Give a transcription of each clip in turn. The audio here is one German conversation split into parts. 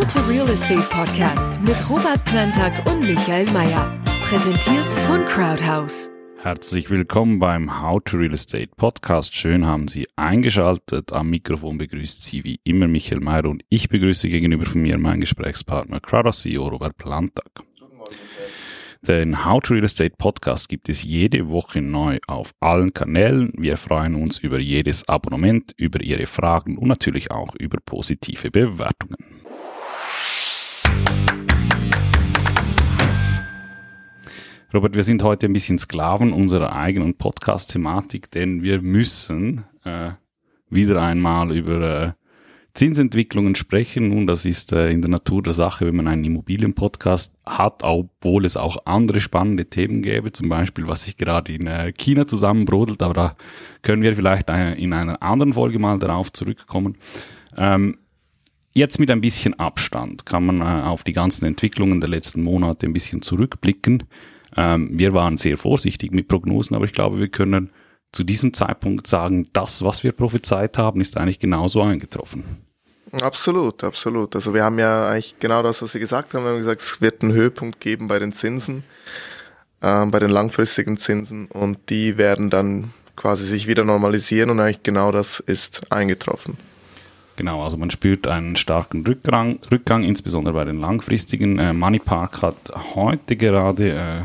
How to Real Estate Podcast mit Robert Plantag und Michael Mayer. Präsentiert von Crowdhouse. Herzlich willkommen beim How to Real Estate Podcast. Schön haben Sie eingeschaltet. Am Mikrofon begrüßt Sie wie immer Michael Mayer und ich begrüße gegenüber von mir meinen Gesprächspartner Crowdhouse CEO Robert Plantag. Den How to Real Estate Podcast gibt es jede Woche neu auf allen Kanälen. Wir freuen uns über jedes Abonnement, über Ihre Fragen und natürlich auch über positive Bewertungen. Robert, wir sind heute ein bisschen Sklaven unserer eigenen Podcast-Thematik, denn wir müssen äh, wieder einmal über äh, Zinsentwicklungen sprechen. Nun, das ist äh, in der Natur der Sache, wenn man einen Immobilienpodcast hat, obwohl es auch andere spannende Themen gäbe, zum Beispiel, was sich gerade in äh, China zusammenbrodelt, aber da können wir vielleicht äh, in einer anderen Folge mal darauf zurückkommen. Ähm, jetzt mit ein bisschen Abstand kann man äh, auf die ganzen Entwicklungen der letzten Monate ein bisschen zurückblicken. Ähm, wir waren sehr vorsichtig mit Prognosen, aber ich glaube, wir können zu diesem Zeitpunkt sagen, das, was wir prophezeit haben, ist eigentlich genauso eingetroffen. Absolut, absolut. Also wir haben ja eigentlich genau das, was Sie gesagt haben. Wir haben gesagt, es wird einen Höhepunkt geben bei den Zinsen, äh, bei den langfristigen Zinsen und die werden dann quasi sich wieder normalisieren und eigentlich genau das ist eingetroffen. Genau, also man spürt einen starken Rückgang, Rückgang insbesondere bei den langfristigen. Äh, Moneypark hat heute gerade äh,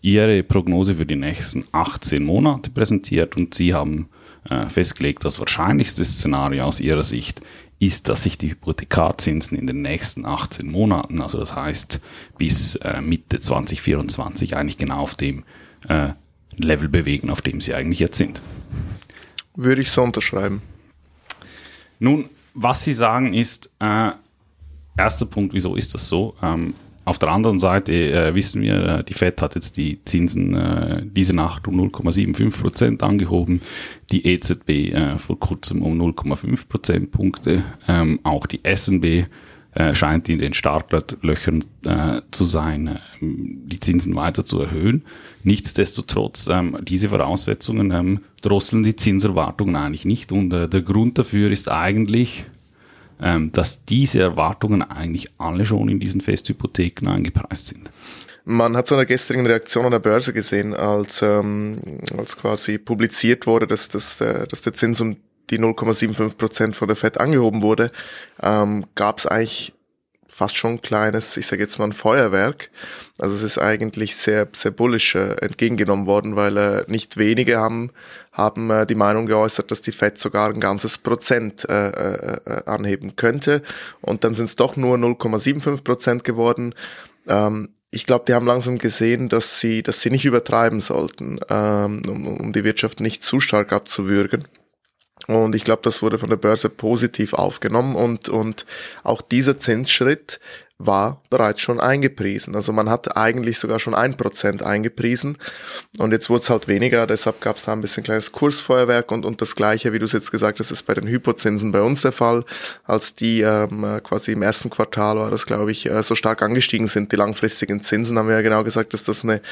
ihre Prognose für die nächsten 18 Monate präsentiert und sie haben äh, festgelegt, das wahrscheinlichste Szenario aus ihrer Sicht ist, dass sich die Hypothekarzinsen in den nächsten 18 Monaten, also das heißt bis äh, Mitte 2024, eigentlich genau auf dem äh, Level bewegen, auf dem sie eigentlich jetzt sind. Würde ich so unterschreiben. Nun, was Sie sagen ist, äh, erster Punkt, wieso ist das so? Ähm, auf der anderen Seite äh, wissen wir, äh, die FED hat jetzt die Zinsen äh, diese Nacht um 0,75 Prozent angehoben, die EZB äh, vor kurzem um 0,5 Prozentpunkte, ähm, auch die SNB äh, scheint in den Startlöchern äh, zu sein, ähm, die Zinsen weiter zu erhöhen. Nichtsdestotrotz, ähm, diese Voraussetzungen ähm, drosseln die Zinserwartungen eigentlich nicht. Und äh, der Grund dafür ist eigentlich, ähm, dass diese Erwartungen eigentlich alle schon in diesen Festhypotheken eingepreist sind. Man hat so eine gestrigen Reaktion an der Börse gesehen, als, ähm, als quasi publiziert wurde, dass, dass, äh, dass der Zins um die 0,75 Prozent von der FED angehoben wurde, ähm, gab es eigentlich fast schon ein kleines, ich sage jetzt mal ein Feuerwerk. Also es ist eigentlich sehr, sehr bullish äh, entgegengenommen worden, weil äh, nicht wenige haben, haben äh, die Meinung geäußert, dass die FED sogar ein ganzes Prozent äh, äh, äh anheben könnte. Und dann sind es doch nur 0,75 Prozent geworden. Ähm, ich glaube, die haben langsam gesehen, dass sie, dass sie nicht übertreiben sollten, ähm, um, um die Wirtschaft nicht zu stark abzuwürgen. Und ich glaube, das wurde von der Börse positiv aufgenommen und, und auch dieser Zinsschritt war bereits schon eingepriesen. Also man hat eigentlich sogar schon ein Prozent eingepriesen und jetzt wurde es halt weniger, deshalb gab es da ein bisschen kleines Kursfeuerwerk und, und das gleiche, wie du es jetzt gesagt hast, ist bei den Hypozinsen bei uns der Fall. Als die ähm, quasi im ersten Quartal war das, glaube ich, äh, so stark angestiegen sind, die langfristigen Zinsen, haben wir ja genau gesagt, dass das eine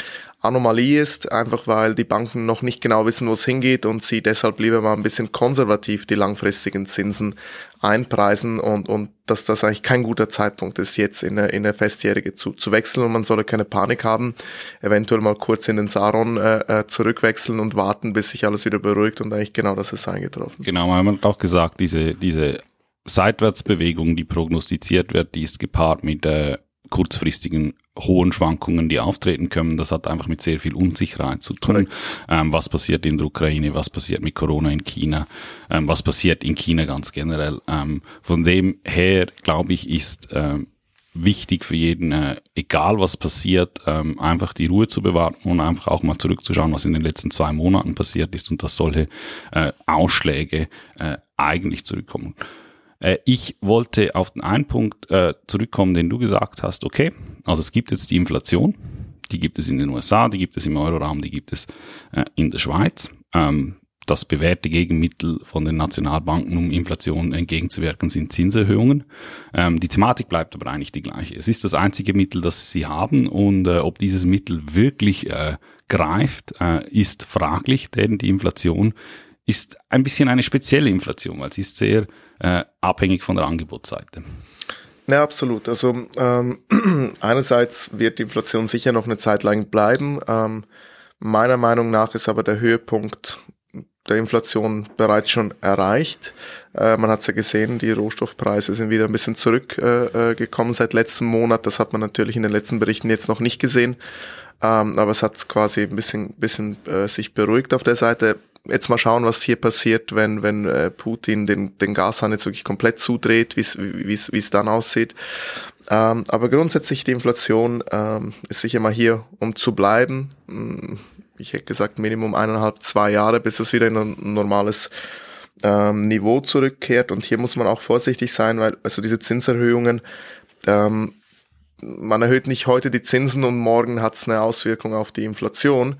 Anomalie ist, einfach weil die Banken noch nicht genau wissen, wo es hingeht und sie deshalb lieber mal ein bisschen konservativ die langfristigen Zinsen einpreisen und, und dass das eigentlich kein guter Zeitpunkt ist, jetzt in eine, in eine Festjährige zu, zu wechseln und man solle keine Panik haben, eventuell mal kurz in den Saron äh, äh, zurückwechseln und warten, bis sich alles wieder beruhigt und eigentlich genau das ist eingetroffen. Genau, man hat auch gesagt, diese, diese Seitwärtsbewegung, die prognostiziert wird, die ist gepaart mit äh, kurzfristigen hohen Schwankungen, die auftreten können. Das hat einfach mit sehr viel Unsicherheit zu tun. Ähm, was passiert in der Ukraine, was passiert mit Corona in China, ähm, was passiert in China ganz generell. Ähm, von dem her, glaube ich, ist ähm, wichtig für jeden, äh, egal was passiert, ähm, einfach die Ruhe zu bewahren und einfach auch mal zurückzuschauen, was in den letzten zwei Monaten passiert ist und dass solche äh, Ausschläge äh, eigentlich zurückkommen. Äh, ich wollte auf den einen Punkt äh, zurückkommen, den du gesagt hast. Okay, also es gibt jetzt die Inflation. Die gibt es in den USA, die gibt es im Euroraum, die gibt es äh, in der Schweiz. Ähm, das bewährte Gegenmittel von den Nationalbanken, um Inflation entgegenzuwirken, sind Zinserhöhungen. Ähm, die Thematik bleibt aber eigentlich die gleiche. Es ist das einzige Mittel, das sie haben und ob dieses Mittel wirklich greift, ist fraglich, denn die Inflation ist ein bisschen eine spezielle Inflation, weil sie ist sehr äh, abhängig von der Angebotsseite. Ja, absolut. Also ähm, einerseits wird die Inflation sicher noch eine Zeit lang bleiben. Ähm, meiner Meinung nach ist aber der Höhepunkt der Inflation bereits schon erreicht. Äh, man hat es ja gesehen, die Rohstoffpreise sind wieder ein bisschen zurückgekommen äh, äh seit letztem Monat. Das hat man natürlich in den letzten Berichten jetzt noch nicht gesehen. Ähm, aber es hat quasi ein bisschen, bisschen äh, sich beruhigt auf der Seite. Jetzt mal schauen, was hier passiert, wenn, wenn äh, Putin den, den Gashahn jetzt wirklich komplett zudreht, wie es dann aussieht. Ähm, aber grundsätzlich die Inflation ähm, ist sicher mal hier, um zu bleiben. Hm, ich hätte gesagt Minimum eineinhalb, zwei Jahre, bis es wieder in ein normales ähm, Niveau zurückkehrt. Und hier muss man auch vorsichtig sein, weil also diese Zinserhöhungen, ähm, man erhöht nicht heute die Zinsen und morgen hat es eine Auswirkung auf die Inflation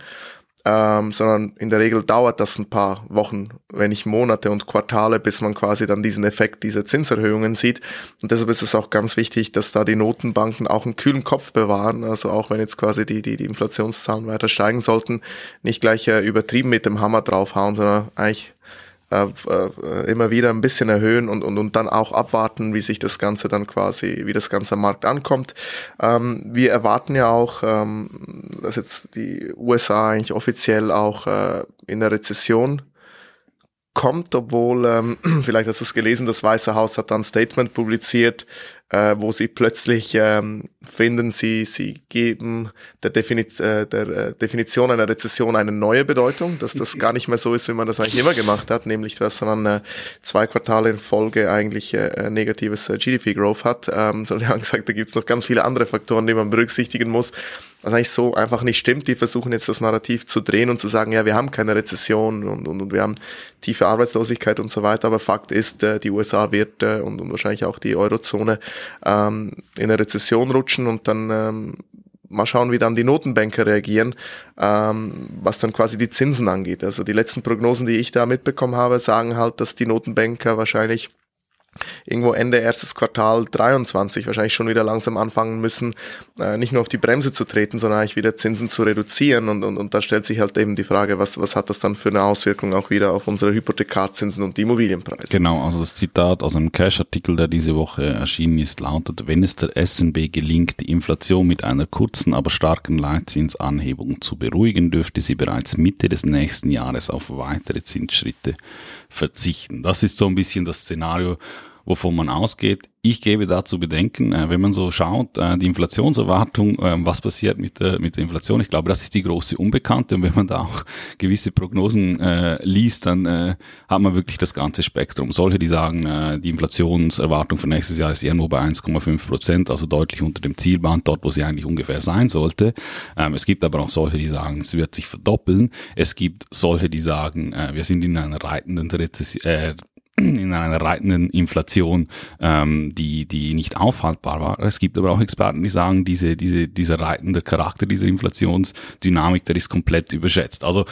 ähm, sondern in der Regel dauert das ein paar Wochen, wenn nicht Monate und Quartale, bis man quasi dann diesen Effekt dieser Zinserhöhungen sieht. Und deshalb ist es auch ganz wichtig, dass da die Notenbanken auch einen kühlen Kopf bewahren. Also auch wenn jetzt quasi die, die, die Inflationszahlen weiter steigen sollten, nicht gleich äh, übertrieben mit dem Hammer draufhauen, sondern eigentlich äh, äh, immer wieder ein bisschen erhöhen und, und, und dann auch abwarten, wie sich das Ganze dann quasi, wie das Ganze Markt ankommt. Ähm, wir erwarten ja auch, ähm, dass jetzt die USA eigentlich offiziell auch äh, in der Rezession kommt, obwohl, ähm, vielleicht hast du es gelesen, das Weiße Haus hat dann ein Statement publiziert, äh, wo sie plötzlich ähm, finden, sie, sie geben der, Definiz äh, der äh, Definition einer Rezession eine neue Bedeutung, dass das gar nicht mehr so ist, wie man das eigentlich immer gemacht hat, nämlich dass man äh, zwei Quartale in Folge eigentlich äh, negatives äh, GDP-Growth hat, ähm, sondern die haben gesagt, da gibt es noch ganz viele andere Faktoren, die man berücksichtigen muss, was eigentlich so einfach nicht stimmt. Die versuchen jetzt das Narrativ zu drehen und zu sagen, ja, wir haben keine Rezession und, und, und wir haben tiefe Arbeitslosigkeit und so weiter, aber Fakt ist, äh, die USA wird äh, und, und wahrscheinlich auch die Eurozone ähm, in eine Rezession rutschen und dann ähm, mal schauen, wie dann die Notenbanker reagieren, ähm, was dann quasi die Zinsen angeht. Also die letzten Prognosen, die ich da mitbekommen habe, sagen halt, dass die Notenbanker wahrscheinlich irgendwo Ende erstes Quartal 23 wahrscheinlich schon wieder langsam anfangen müssen, äh, nicht nur auf die Bremse zu treten, sondern eigentlich wieder Zinsen zu reduzieren. Und, und, und da stellt sich halt eben die Frage, was, was hat das dann für eine Auswirkung auch wieder auf unsere Hypothekarzinsen und die Immobilienpreise? Genau, also das Zitat aus einem Cash-Artikel, der diese Woche erschienen ist, lautet, wenn es der SNB gelingt, die Inflation mit einer kurzen, aber starken Leitzinsanhebung zu beruhigen, dürfte sie bereits Mitte des nächsten Jahres auf weitere Zinsschritte verzichten. Das ist so ein bisschen das Szenario, wovon man ausgeht. Ich gebe dazu bedenken, äh, wenn man so schaut, äh, die Inflationserwartung, äh, was passiert mit der, mit der Inflation, ich glaube, das ist die große Unbekannte. Und wenn man da auch gewisse Prognosen äh, liest, dann äh, hat man wirklich das ganze Spektrum. Solche, die sagen, äh, die Inflationserwartung für nächstes Jahr ist eher nur bei 1,5 Prozent, also deutlich unter dem Zielband, dort, wo sie eigentlich ungefähr sein sollte. Ähm, es gibt aber auch solche, die sagen, es wird sich verdoppeln. Es gibt solche, die sagen, äh, wir sind in einer reitenden Rezession, äh, in einer reitenden Inflation, ähm, die, die nicht aufhaltbar war. Es gibt aber auch Experten, die sagen, diese, diese, dieser reitende Charakter dieser Inflationsdynamik, der ist komplett überschätzt. Also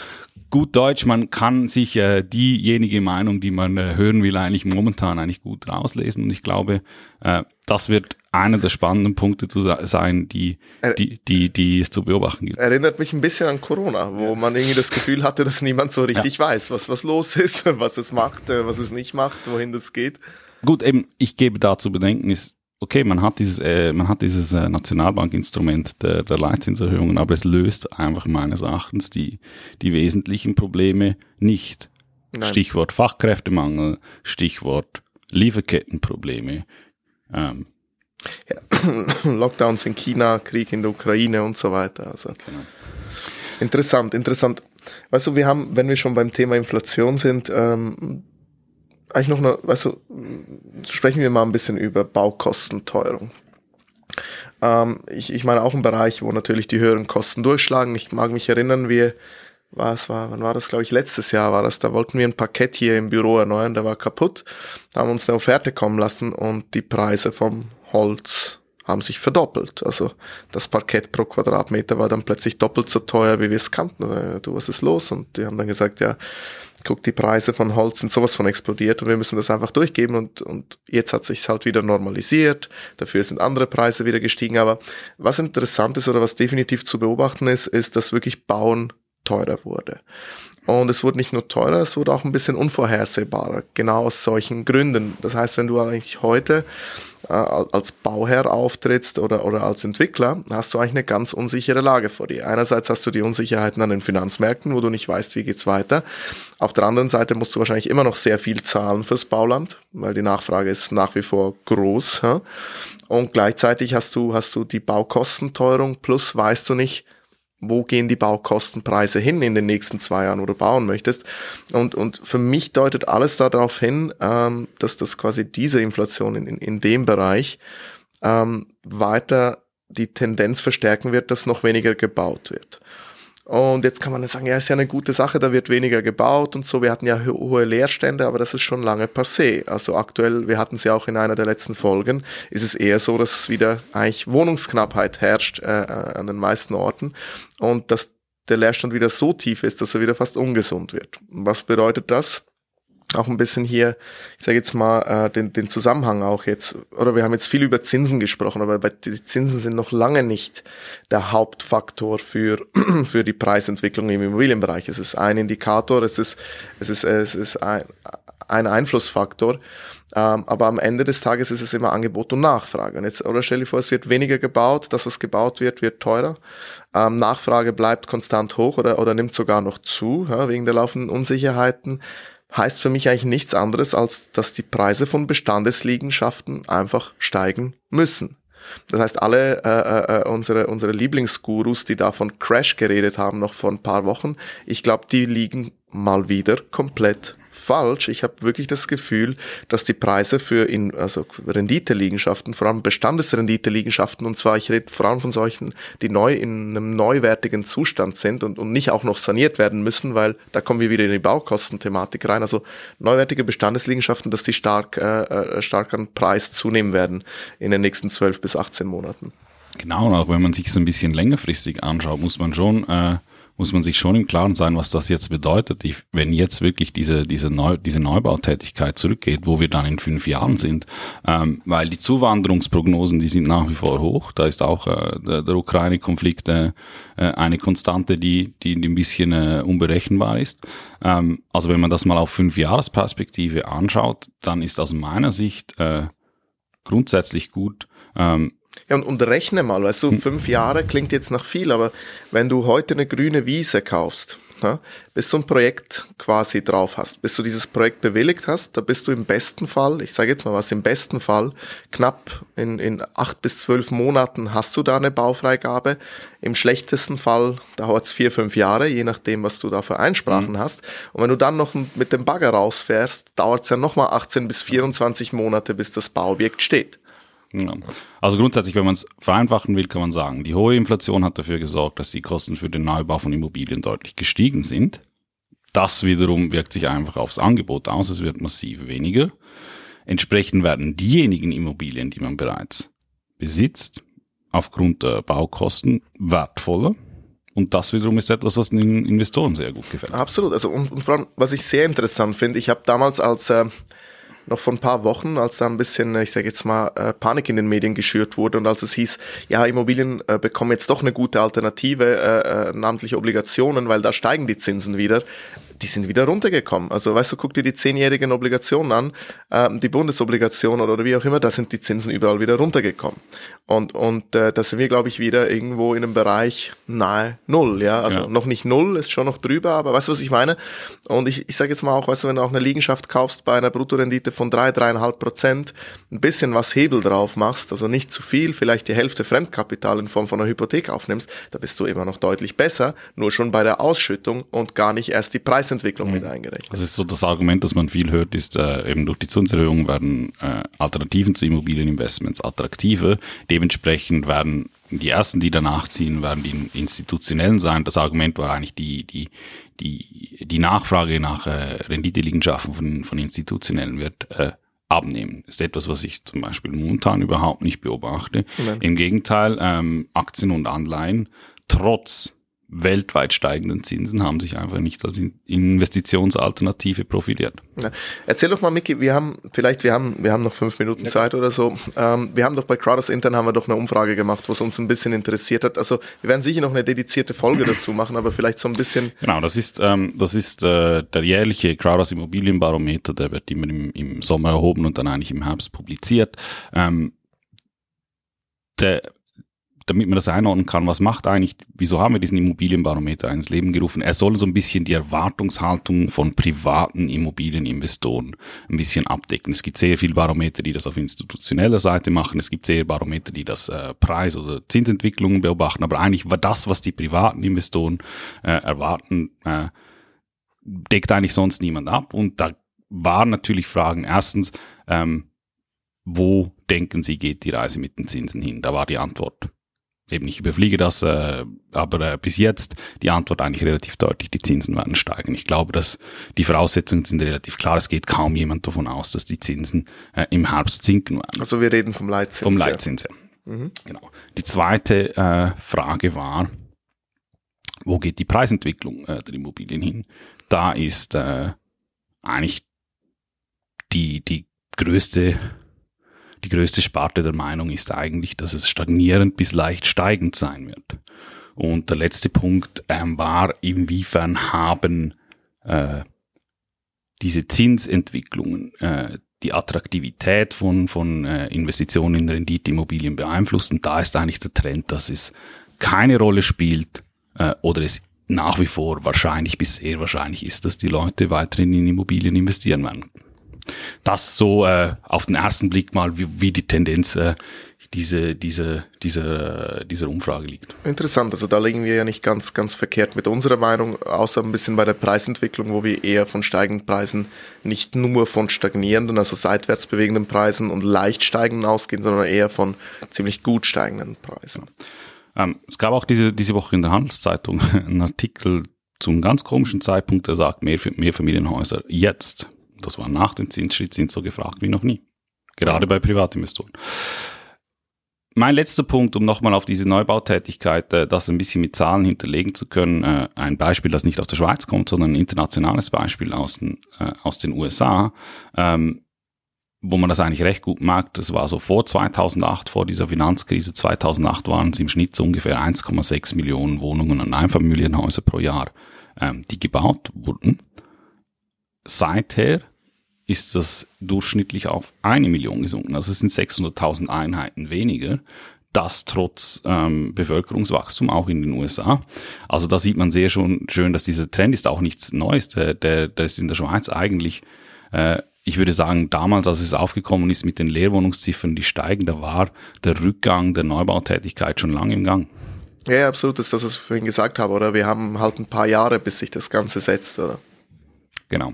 gut Deutsch, man kann sich äh, diejenige Meinung, die man äh, hören will, eigentlich momentan eigentlich gut rauslesen. Und ich glaube, äh, das wird einer der spannenden Punkte zu sein, die, die, die, die es zu beobachten gibt. Erinnert mich ein bisschen an Corona, wo man irgendwie das Gefühl hatte, dass niemand so richtig ja. weiß, was, was los ist, was es macht, äh, was es nicht macht, wohin das geht. Gut, eben, ich gebe dazu bedenken, ist, okay, man hat dieses, äh, man hat dieses äh, Nationalbankinstrument der, der Leitzinserhöhungen, aber es löst einfach meines Erachtens die, die wesentlichen Probleme nicht. Nein. Stichwort Fachkräftemangel, Stichwort Lieferkettenprobleme. Ähm, ja, Lockdowns in China, Krieg in der Ukraine und so weiter. Also genau. interessant, interessant. Weißt du, wir haben, wenn wir schon beim Thema Inflation sind, ähm, eigentlich noch eine, weißt du, sprechen wir mal ein bisschen über Baukostenteuerung. Ähm, ich, ich meine auch ein Bereich, wo natürlich die höheren Kosten durchschlagen. Ich mag mich erinnern, wir was war, wann war das, glaube ich, letztes Jahr war das, da wollten wir ein Parkett hier im Büro erneuern, der war kaputt, haben uns eine Offerte kommen lassen und die Preise vom Holz haben sich verdoppelt. Also das Parkett pro Quadratmeter war dann plötzlich doppelt so teuer, wie wir es kannten. Äh, du, was ist los? Und die haben dann gesagt, ja, guck, die Preise von Holz sind sowas von explodiert und wir müssen das einfach durchgeben und, und jetzt hat sich halt wieder normalisiert. Dafür sind andere Preise wieder gestiegen. Aber was interessant ist oder was definitiv zu beobachten ist, ist, dass wirklich Bauen teurer wurde. Und es wurde nicht nur teurer, es wurde auch ein bisschen unvorhersehbarer, genau aus solchen Gründen. Das heißt, wenn du eigentlich heute äh, als Bauherr auftrittst oder, oder als Entwickler, hast du eigentlich eine ganz unsichere Lage vor dir. Einerseits hast du die Unsicherheiten an den Finanzmärkten, wo du nicht weißt, wie geht's weiter. Auf der anderen Seite musst du wahrscheinlich immer noch sehr viel zahlen fürs Bauland, weil die Nachfrage ist nach wie vor groß. Ja? Und gleichzeitig hast du, hast du die Baukostenteuerung plus weißt du nicht, wo gehen die Baukostenpreise hin in den nächsten zwei Jahren, wo du bauen möchtest. Und, und für mich deutet alles darauf hin, ähm, dass das quasi diese Inflation in, in, in dem Bereich ähm, weiter die Tendenz verstärken wird, dass noch weniger gebaut wird. Und jetzt kann man sagen, ja, ist ja eine gute Sache, da wird weniger gebaut und so. Wir hatten ja hohe Leerstände, aber das ist schon lange passé. Also aktuell, wir hatten es ja auch in einer der letzten Folgen, ist es eher so, dass es wieder eigentlich Wohnungsknappheit herrscht äh, äh an den meisten Orten und dass der Leerstand wieder so tief ist, dass er wieder fast ungesund wird. Was bedeutet das? Auch ein bisschen hier, ich sage jetzt mal, äh, den, den Zusammenhang auch jetzt, oder wir haben jetzt viel über Zinsen gesprochen, aber die Zinsen sind noch lange nicht der Hauptfaktor für, für die Preisentwicklung im Immobilienbereich. Es ist ein Indikator, es ist, es ist, es ist ein, ein Einflussfaktor. Ähm, aber am Ende des Tages ist es immer Angebot und Nachfrage. Und jetzt, oder stell dir vor, es wird weniger gebaut, das, was gebaut wird, wird teurer. Ähm, Nachfrage bleibt konstant hoch oder, oder nimmt sogar noch zu, ja, wegen der laufenden Unsicherheiten heißt für mich eigentlich nichts anderes, als dass die Preise von Bestandesliegenschaften einfach steigen müssen. Das heißt, alle äh, äh, unsere, unsere Lieblingsgurus, die da von Crash geredet haben, noch vor ein paar Wochen, ich glaube, die liegen mal wieder komplett falsch. Ich habe wirklich das Gefühl, dass die Preise für in, also Renditeliegenschaften, vor allem Bestandesrenditeliegenschaften, und zwar ich rede vor allem von solchen, die neu in einem neuwertigen Zustand sind und, und nicht auch noch saniert werden müssen, weil da kommen wir wieder in die Baukostenthematik rein. Also neuwertige Bestandesliegenschaften, dass die stark, äh, äh stark an Preis zunehmen werden in den nächsten 12 bis 18 Monaten. Genau, und auch wenn man sich es ein bisschen längerfristig anschaut, muss man schon äh, muss man sich schon im Klaren sein, was das jetzt bedeutet. Ich, wenn jetzt wirklich diese, diese, Neu, diese Neubautätigkeit zurückgeht, wo wir dann in fünf Jahren sind, ähm, weil die Zuwanderungsprognosen, die sind nach wie vor hoch. Da ist auch äh, der, der Ukraine-Konflikt äh, äh eine Konstante, die, die ein bisschen äh, unberechenbar ist. Ähm, also wenn man das mal auf fünf Jahresperspektive anschaut, dann ist aus meiner Sicht äh, grundsätzlich gut, ähm, ja, und, und rechne mal, weißt du, hm. fünf Jahre klingt jetzt nach viel, aber wenn du heute eine grüne Wiese kaufst, ja, bis du ein Projekt quasi drauf hast, bis du dieses Projekt bewilligt hast, da bist du im besten Fall, ich sage jetzt mal was, im besten Fall knapp in, in acht bis zwölf Monaten hast du da eine Baufreigabe. Im schlechtesten Fall dauert es vier, fünf Jahre, je nachdem, was du da für Einsprachen mhm. hast. Und wenn du dann noch mit dem Bagger rausfährst, dauert es ja nochmal 18 bis 24 Monate, bis das Bauobjekt steht. Ja. Also grundsätzlich, wenn man es vereinfachen will, kann man sagen, die hohe Inflation hat dafür gesorgt, dass die Kosten für den Neubau von Immobilien deutlich gestiegen sind. Das wiederum wirkt sich einfach aufs Angebot aus, es wird massiv weniger. Entsprechend werden diejenigen Immobilien, die man bereits besitzt, aufgrund der Baukosten wertvoller. Und das wiederum ist etwas, was den Investoren sehr gut gefällt. Absolut. Also und, und vor allem, was ich sehr interessant finde, ich habe damals als äh, noch vor ein paar Wochen, als da ein bisschen, ich sage jetzt mal, äh, Panik in den Medien geschürt wurde und als es hieß, ja, Immobilien äh, bekommen jetzt doch eine gute Alternative, äh, äh, namentlich Obligationen, weil da steigen die Zinsen wieder die sind wieder runtergekommen. Also weißt du, guck dir die zehnjährigen Obligationen an, ähm, die Bundesobligationen oder wie auch immer, da sind die Zinsen überall wieder runtergekommen. Und, und äh, da sind wir, glaube ich, wieder irgendwo in einem Bereich nahe Null, ja. Also ja. noch nicht Null, ist schon noch drüber, aber weißt du, was ich meine? Und ich, ich sage jetzt mal auch, weißt du, wenn du auch eine Liegenschaft kaufst bei einer Bruttorendite von drei, dreieinhalb Prozent, ein bisschen was Hebel drauf machst, also nicht zu viel, vielleicht die Hälfte Fremdkapital in Form von einer Hypothek aufnimmst, da bist du immer noch deutlich besser, nur schon bei der Ausschüttung und gar nicht erst die Preisentwicklung mhm. mit eingerechnet. Das ist so das Argument, das man viel hört, ist äh, eben durch die Zinserhöhung werden äh, Alternativen zu Immobilieninvestments attraktiver Dementsprechend werden die ersten, die danach ziehen, werden die institutionellen sein. Das Argument war eigentlich die, die, die, die Nachfrage nach äh, Renditeliegenschaften von, von institutionellen wird äh, abnehmen. Ist etwas, was ich zum Beispiel momentan überhaupt nicht beobachte. Nein. Im Gegenteil, ähm, Aktien und Anleihen trotz weltweit steigenden Zinsen haben sich einfach nicht als Investitionsalternative profiliert. Ja. Erzähl doch mal, Micky, wir haben vielleicht, wir haben, wir haben noch fünf Minuten ja. Zeit oder so. Ähm, wir haben doch bei Crowders Intern haben wir doch eine Umfrage gemacht, was uns ein bisschen interessiert hat. Also wir werden sicher noch eine dedizierte Folge dazu machen, aber vielleicht so ein bisschen. Genau, das ist ähm, das ist äh, der jährliche Crowders Immobilienbarometer, der wird immer im, im Sommer erhoben und dann eigentlich im Herbst publiziert. Ähm, der damit man das einordnen kann, was macht eigentlich, wieso haben wir diesen Immobilienbarometer ins Leben gerufen? Er soll so ein bisschen die Erwartungshaltung von privaten Immobilieninvestoren ein bisschen abdecken. Es gibt sehr viele Barometer, die das auf institutioneller Seite machen. Es gibt sehr Barometer, die das äh, Preis- oder Zinsentwicklungen beobachten. Aber eigentlich war das, was die privaten Investoren äh, erwarten, äh, deckt eigentlich sonst niemand ab. Und da waren natürlich Fragen. Erstens, ähm, wo denken Sie, geht die Reise mit den Zinsen hin? Da war die Antwort eben ich überfliege das, äh, aber äh, bis jetzt die Antwort eigentlich relativ deutlich, die Zinsen werden steigen. Ich glaube, dass die Voraussetzungen sind relativ klar. Es geht kaum jemand davon aus, dass die Zinsen äh, im Herbst sinken werden. Also wir reden vom Leitzins. Vom Leitzins, ja. Mhm. Genau. Die zweite äh, Frage war, wo geht die Preisentwicklung äh, der Immobilien hin? Da ist äh, eigentlich die, die größte die größte Sparte der Meinung ist eigentlich, dass es stagnierend bis leicht steigend sein wird. Und der letzte Punkt ähm, war, inwiefern haben äh, diese Zinsentwicklungen äh, die Attraktivität von, von äh, Investitionen in Renditeimmobilien beeinflusst. Und da ist eigentlich der Trend, dass es keine Rolle spielt äh, oder es nach wie vor wahrscheinlich bis sehr wahrscheinlich ist, dass die Leute weiterhin in Immobilien investieren werden das so äh, auf den ersten Blick mal, wie, wie die Tendenz äh, diese, diese, diese, dieser Umfrage liegt. Interessant, also da liegen wir ja nicht ganz, ganz verkehrt mit unserer Meinung, außer ein bisschen bei der Preisentwicklung, wo wir eher von steigenden Preisen nicht nur von stagnierenden, also seitwärts bewegenden Preisen und leicht steigenden ausgehen, sondern eher von ziemlich gut steigenden Preisen. Ja. Ähm, es gab auch diese, diese Woche in der Handelszeitung einen Artikel zum ganz komischen Zeitpunkt, der sagt, mehr, mehr Familienhäuser jetzt das war nach dem Zinsschritt, sind so gefragt wie noch nie. Gerade bei Privatinvestoren. Mein letzter Punkt, um nochmal auf diese Neubautätigkeit, äh, das ein bisschen mit Zahlen hinterlegen zu können, äh, ein Beispiel, das nicht aus der Schweiz kommt, sondern ein internationales Beispiel aus den, äh, aus den USA, ähm, wo man das eigentlich recht gut merkt. Das war so vor 2008, vor dieser Finanzkrise 2008 waren es im Schnitt so ungefähr 1,6 Millionen Wohnungen und Einfamilienhäuser pro Jahr, ähm, die gebaut wurden. Seither ist das durchschnittlich auf eine Million gesunken. Also es sind 600.000 Einheiten weniger. Das trotz ähm, Bevölkerungswachstum auch in den USA. Also da sieht man sehr schon schön, dass dieser Trend ist auch nichts Neues. Der, der, der ist in der Schweiz eigentlich, äh, ich würde sagen, damals, als es aufgekommen ist mit den Leerwohnungsziffern, die steigen, da war der Rückgang der Neubautätigkeit schon lange im Gang. Ja, absolut, das ist das, was ich vorhin gesagt habe, oder? Wir haben halt ein paar Jahre, bis sich das Ganze setzt, oder? Genau.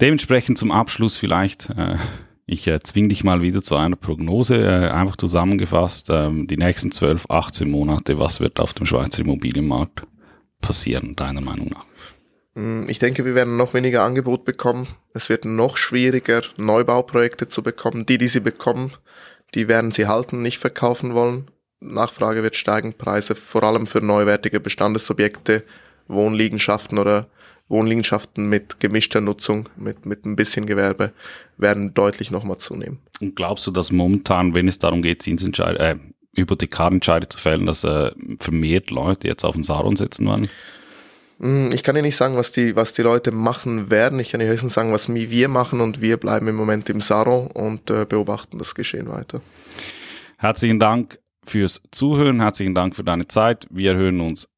Dementsprechend zum Abschluss vielleicht, äh, ich äh, zwing dich mal wieder zu einer Prognose, äh, einfach zusammengefasst, äh, die nächsten 12, 18 Monate, was wird auf dem Schweizer Immobilienmarkt passieren, deiner Meinung nach? Mm, ich denke, wir werden noch weniger Angebot bekommen. Es wird noch schwieriger, Neubauprojekte zu bekommen. Die, die sie bekommen, die werden sie halten, nicht verkaufen wollen. Nachfrage wird steigen, Preise vor allem für neuwertige Bestandsobjekte, Wohnliegenschaften oder Wohnliegenschaften mit gemischter Nutzung, mit, mit ein bisschen Gewerbe, werden deutlich nochmal zunehmen. Und glaubst du, dass momentan, wenn es darum geht, Zinsentscheide, äh, Hypothekarentscheide zu fällen, dass äh, vermehrt Leute jetzt auf den Saron setzen werden? Hm, ich kann dir nicht sagen, was die, was die Leute machen werden. Ich kann dir höchstens sagen, was wir machen und wir bleiben im Moment im Saron und äh, beobachten das Geschehen weiter. Herzlichen Dank fürs Zuhören, herzlichen Dank für deine Zeit. Wir hören uns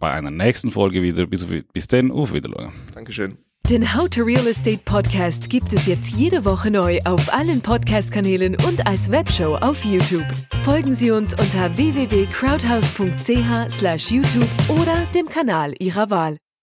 bei einer nächsten Folge wieder. Bis, bis dann, auf Wiedersehen. Dankeschön. Den How to Real Estate Podcast gibt es jetzt jede Woche neu auf allen Podcast-Kanälen und als Webshow auf YouTube. Folgen Sie uns unter www.crowdhouse.ch/youtube oder dem Kanal Ihrer Wahl.